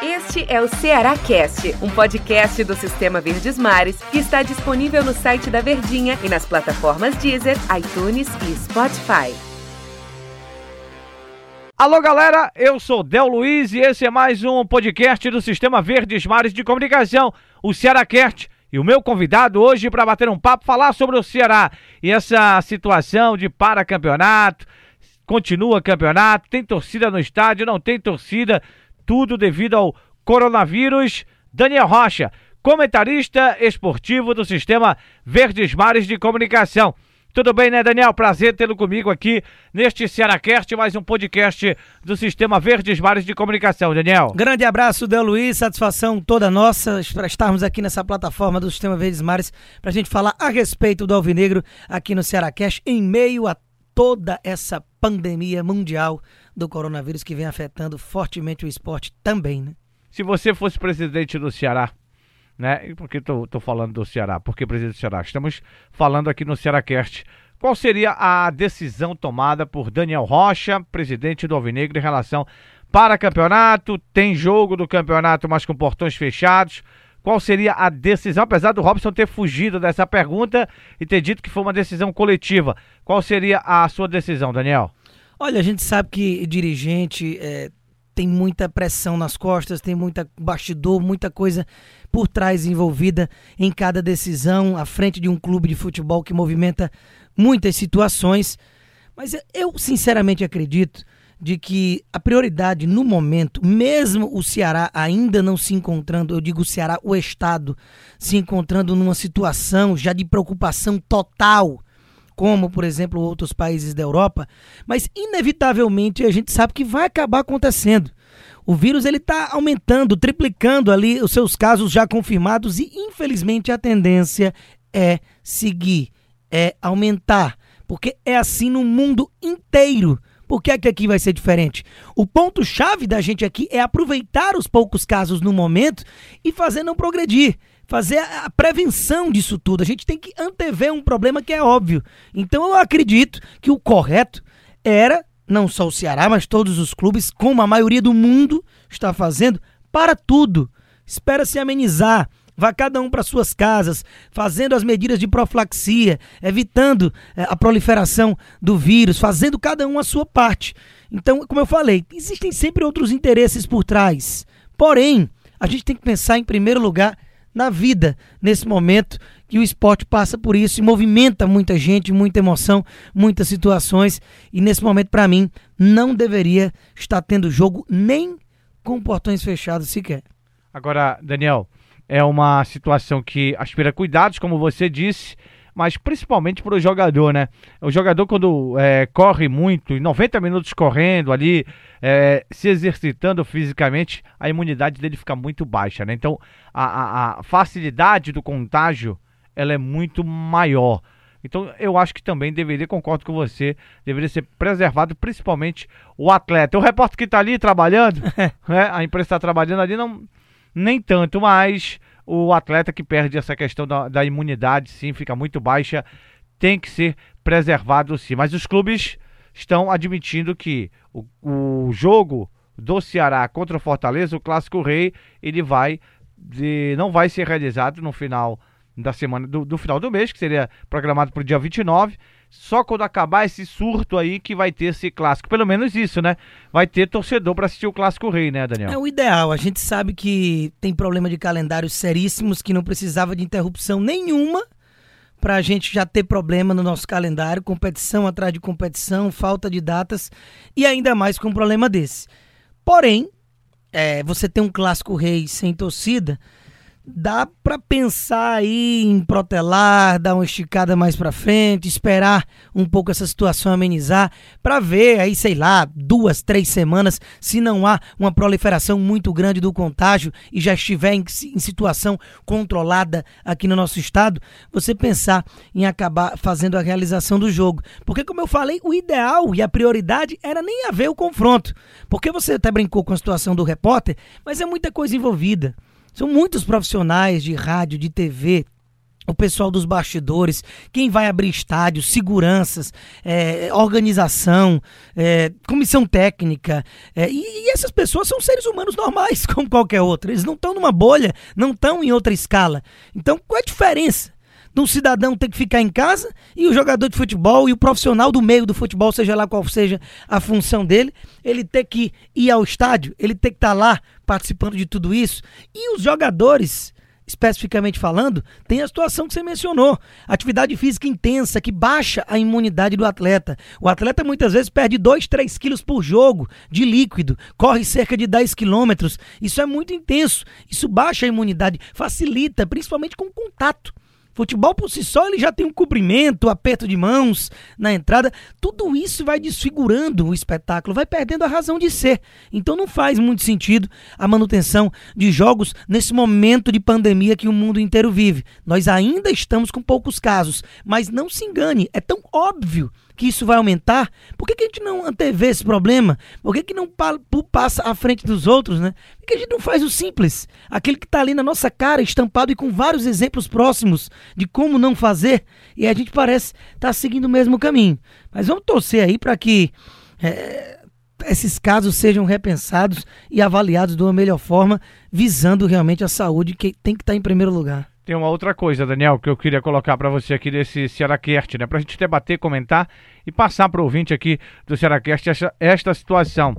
Este é o Ceará Cast, um podcast do Sistema Verdes Mares que está disponível no site da Verdinha e nas plataformas Deezer, iTunes e Spotify. Alô galera, eu sou Del Luiz e esse é mais um podcast do Sistema Verdes Mares de Comunicação, o Ceará Cast. E o meu convidado hoje para bater um papo, falar sobre o Ceará e essa situação de para-campeonato, continua campeonato, tem torcida no estádio, não tem torcida, tudo devido ao coronavírus. Daniel Rocha, comentarista esportivo do Sistema Verdes Mares de Comunicação. Tudo bem, né, Daniel? Prazer tê-lo comigo aqui neste Cearacast, mais um podcast do Sistema Verdes Mares de Comunicação, Daniel. Grande abraço, Del Luiz, satisfação toda nossa para estarmos aqui nessa plataforma do Sistema Verdes Mares para a gente falar a respeito do Alvinegro aqui no Cearacast, em meio a toda essa pandemia mundial do coronavírus que vem afetando fortemente o esporte também, né? Se você fosse presidente do Ceará, né? Por que tô, tô falando do Ceará? Porque presidente do Ceará? Estamos falando aqui no Cearacast. Qual seria a decisão tomada por Daniel Rocha, presidente do Alvinegro, em relação para campeonato? Tem jogo do campeonato, mas com portões fechados. Qual seria a decisão? Apesar do Robson ter fugido dessa pergunta e ter dito que foi uma decisão coletiva, qual seria a sua decisão, Daniel? Olha, a gente sabe que dirigente é, tem muita pressão nas costas, tem muita bastidor, muita coisa por trás envolvida em cada decisão, à frente de um clube de futebol que movimenta muitas situações. Mas eu sinceramente acredito de que a prioridade no momento, mesmo o Ceará ainda não se encontrando, eu digo o Ceará, o Estado, se encontrando numa situação já de preocupação total, como, por exemplo, outros países da Europa, mas inevitavelmente a gente sabe que vai acabar acontecendo. O vírus ele está aumentando, triplicando ali os seus casos já confirmados e infelizmente a tendência é seguir, é aumentar, porque é assim no mundo inteiro. Por que, é que aqui vai ser diferente? O ponto-chave da gente aqui é aproveitar os poucos casos no momento e fazer não progredir. Fazer a prevenção disso tudo. A gente tem que antever um problema que é óbvio. Então eu acredito que o correto era, não só o Ceará, mas todos os clubes, como a maioria do mundo está fazendo, para tudo. Espera se amenizar Vá cada um para suas casas, fazendo as medidas de profilaxia, evitando é, a proliferação do vírus, fazendo cada um a sua parte. Então, como eu falei, existem sempre outros interesses por trás. Porém, a gente tem que pensar em primeiro lugar na vida nesse momento que o esporte passa por isso e movimenta muita gente, muita emoção, muitas situações. E nesse momento, para mim, não deveria estar tendo jogo nem com portões fechados sequer. Agora, Daniel, é uma situação que aspira cuidados, como você disse, mas principalmente para o jogador, né? O jogador, quando é, corre muito, 90 minutos correndo ali, é, se exercitando fisicamente, a imunidade dele fica muito baixa, né? Então, a, a, a facilidade do contágio ela é muito maior. Então, eu acho que também deveria, concordo com você, deveria ser preservado principalmente o atleta. O repórter que está ali trabalhando, né? a imprensa está trabalhando ali, não nem tanto, mas o atleta que perde essa questão da, da imunidade, sim, fica muito baixa, tem que ser preservado sim. Mas os clubes estão admitindo que o, o jogo do Ceará contra o Fortaleza, o Clássico Rei, ele vai de, não vai ser realizado no final da semana do, do final do mês, que seria programado para o dia 29 só quando acabar esse surto aí que vai ter esse clássico. Pelo menos isso, né? Vai ter torcedor para assistir o clássico rei, né, Daniel? É o ideal. A gente sabe que tem problema de calendários seríssimos que não precisava de interrupção nenhuma para a gente já ter problema no nosso calendário, competição atrás de competição, falta de datas e ainda mais com um problema desse. Porém, é, você tem um clássico rei sem torcida, dá para pensar aí em protelar, dar uma esticada mais para frente, esperar um pouco essa situação amenizar, para ver aí, sei lá, duas, três semanas, se não há uma proliferação muito grande do contágio e já estiver em, em situação controlada aqui no nosso estado, você pensar em acabar fazendo a realização do jogo. Porque, como eu falei, o ideal e a prioridade era nem haver o confronto. Porque você até brincou com a situação do repórter, mas é muita coisa envolvida. São muitos profissionais de rádio, de TV, o pessoal dos bastidores, quem vai abrir estádio, seguranças, é, organização, é, comissão técnica. É, e, e, essas pessoas são seres humanos normais, como qualquer outro. Eles não estão numa bolha, não estão em outra escala. Então, qual é a diferença? De um cidadão ter que ficar em casa e o jogador de futebol e o profissional do meio do futebol, seja lá qual seja a função dele, ele ter que ir ao estádio, ele ter que estar tá lá participando de tudo isso. E os jogadores especificamente falando, tem a situação que você mencionou. Atividade física intensa que baixa a imunidade do atleta. O atleta muitas vezes perde 2, 3 quilos por jogo de líquido, corre cerca de 10 quilômetros. Isso é muito intenso. Isso baixa a imunidade, facilita, principalmente com contato. Futebol por si só ele já tem um cobrimento, aperto de mãos na entrada. Tudo isso vai desfigurando o espetáculo, vai perdendo a razão de ser. Então não faz muito sentido a manutenção de jogos nesse momento de pandemia que o mundo inteiro vive. Nós ainda estamos com poucos casos, mas não se engane, é tão óbvio que isso vai aumentar, por que, que a gente não antevê esse problema? Por que, que não pa passa à frente dos outros, né? Que a gente não faz o simples? Aquele que está ali na nossa cara, estampado e com vários exemplos próximos de como não fazer, e a gente parece estar tá seguindo o mesmo caminho. Mas vamos torcer aí para que é, esses casos sejam repensados e avaliados de uma melhor forma, visando realmente a saúde que tem que estar tá em primeiro lugar. Tem uma outra coisa, Daniel, que eu queria colocar para você aqui desse Cearacast, né? Para a gente debater, comentar e passar para o ouvinte aqui do Cearacast esta situação.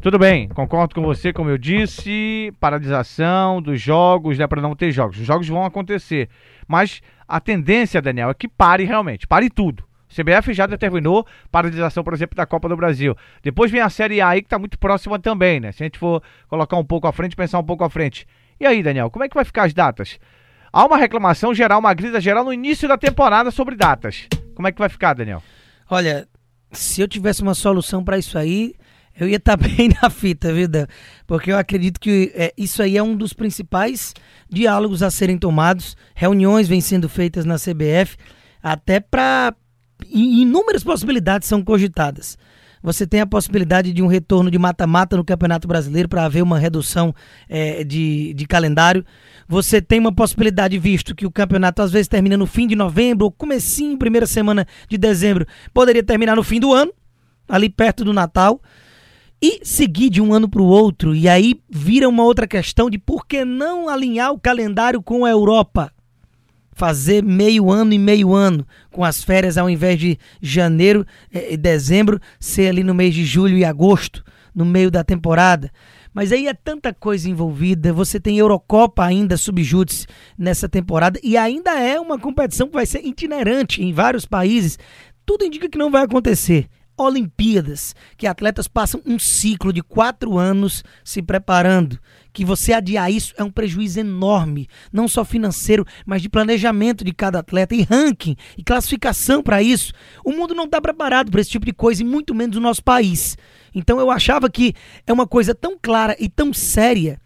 Tudo bem, concordo com você, como eu disse, paralisação dos jogos, né? Para não ter jogos. Os jogos vão acontecer. Mas a tendência, Daniel, é que pare realmente, pare tudo. O CBF já determinou paralisação, por exemplo, da Copa do Brasil. Depois vem a Série A aí, que está muito próxima também, né? Se a gente for colocar um pouco à frente, pensar um pouco à frente. E aí, Daniel, como é que vai ficar as datas? Há uma reclamação geral, uma grita geral no início da temporada sobre datas. Como é que vai ficar, Daniel? Olha, se eu tivesse uma solução para isso aí, eu ia estar tá bem na fita, viu? Porque eu acredito que é, isso aí é um dos principais diálogos a serem tomados. Reuniões vêm sendo feitas na CBF, até para. Inúmeras possibilidades são cogitadas. Você tem a possibilidade de um retorno de mata-mata no Campeonato Brasileiro para haver uma redução é, de, de calendário. Você tem uma possibilidade, visto que o campeonato às vezes termina no fim de novembro ou comecinho, primeira semana de dezembro, poderia terminar no fim do ano, ali perto do Natal e seguir de um ano para o outro. E aí vira uma outra questão de por que não alinhar o calendário com a Europa fazer meio ano e meio ano, com as férias ao invés de janeiro e dezembro, ser ali no mês de julho e agosto, no meio da temporada. Mas aí é tanta coisa envolvida. Você tem Eurocopa ainda subjúdice nessa temporada e ainda é uma competição que vai ser itinerante em vários países. Tudo indica que não vai acontecer. Olimpíadas, que atletas passam um ciclo de quatro anos se preparando. Que você adiar isso é um prejuízo enorme, não só financeiro, mas de planejamento de cada atleta e ranking e classificação para isso. O mundo não está preparado para esse tipo de coisa, e muito menos o nosso país. Então eu achava que é uma coisa tão clara e tão séria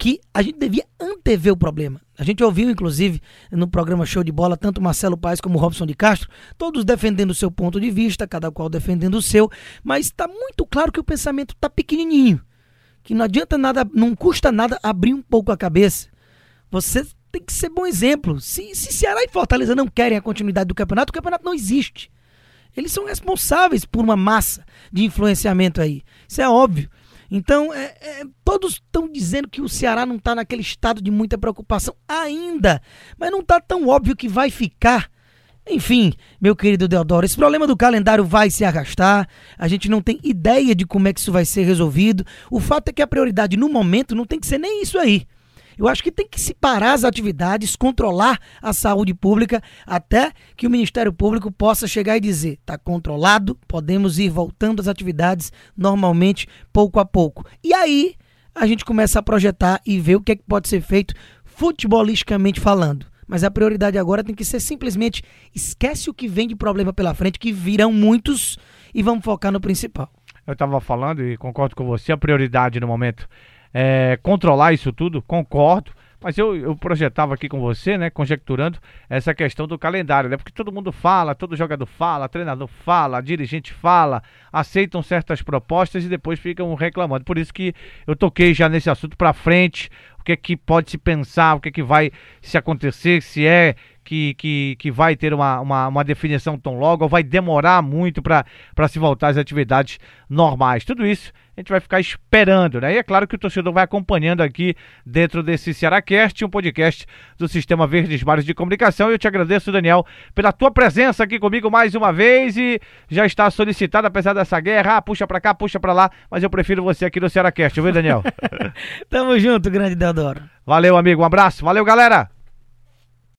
que a gente devia antever o problema. A gente ouviu, inclusive, no programa Show de Bola, tanto Marcelo Paes como Robson de Castro, todos defendendo o seu ponto de vista, cada qual defendendo o seu, mas está muito claro que o pensamento está pequenininho. Que não adianta nada, não custa nada abrir um pouco a cabeça. Você tem que ser bom exemplo. Se, se Ceará e Fortaleza não querem a continuidade do campeonato, o campeonato não existe. Eles são responsáveis por uma massa de influenciamento aí. Isso é óbvio. Então, é, é, todos estão dizendo que o Ceará não está naquele estado de muita preocupação ainda, mas não está tão óbvio que vai ficar. Enfim, meu querido Deodoro, esse problema do calendário vai se arrastar, a gente não tem ideia de como é que isso vai ser resolvido. O fato é que a prioridade no momento não tem que ser nem isso aí. Eu acho que tem que se parar as atividades, controlar a saúde pública, até que o Ministério Público possa chegar e dizer: está controlado, podemos ir voltando às atividades normalmente, pouco a pouco. E aí a gente começa a projetar e ver o que, é que pode ser feito futebolisticamente falando. Mas a prioridade agora tem que ser simplesmente esquece o que vem de problema pela frente, que virão muitos, e vamos focar no principal. Eu estava falando e concordo com você, a prioridade no momento é, controlar isso tudo, concordo. Mas eu, eu projetava aqui com você, né, conjecturando essa questão do calendário, né? Porque todo mundo fala, todo jogador fala, treinador fala, dirigente fala, aceitam certas propostas e depois ficam reclamando. Por isso que eu toquei já nesse assunto para frente, que é que pode se pensar, o que é que vai se acontecer, se é que, que, que vai ter uma, uma, uma definição tão logo, ou vai demorar muito para se voltar às atividades normais. Tudo isso a gente vai ficar esperando, né? E é claro que o torcedor vai acompanhando aqui dentro desse Cearacast, um podcast do Sistema Verdes Mares de Comunicação. Eu te agradeço, Daniel, pela tua presença aqui comigo mais uma vez e já está solicitado, apesar dessa guerra, ah, puxa para cá, puxa para lá, mas eu prefiro você aqui no Cearacast, viu, Daniel? Tamo junto, grande Deodoro. Valeu, amigo, um abraço. Valeu, galera.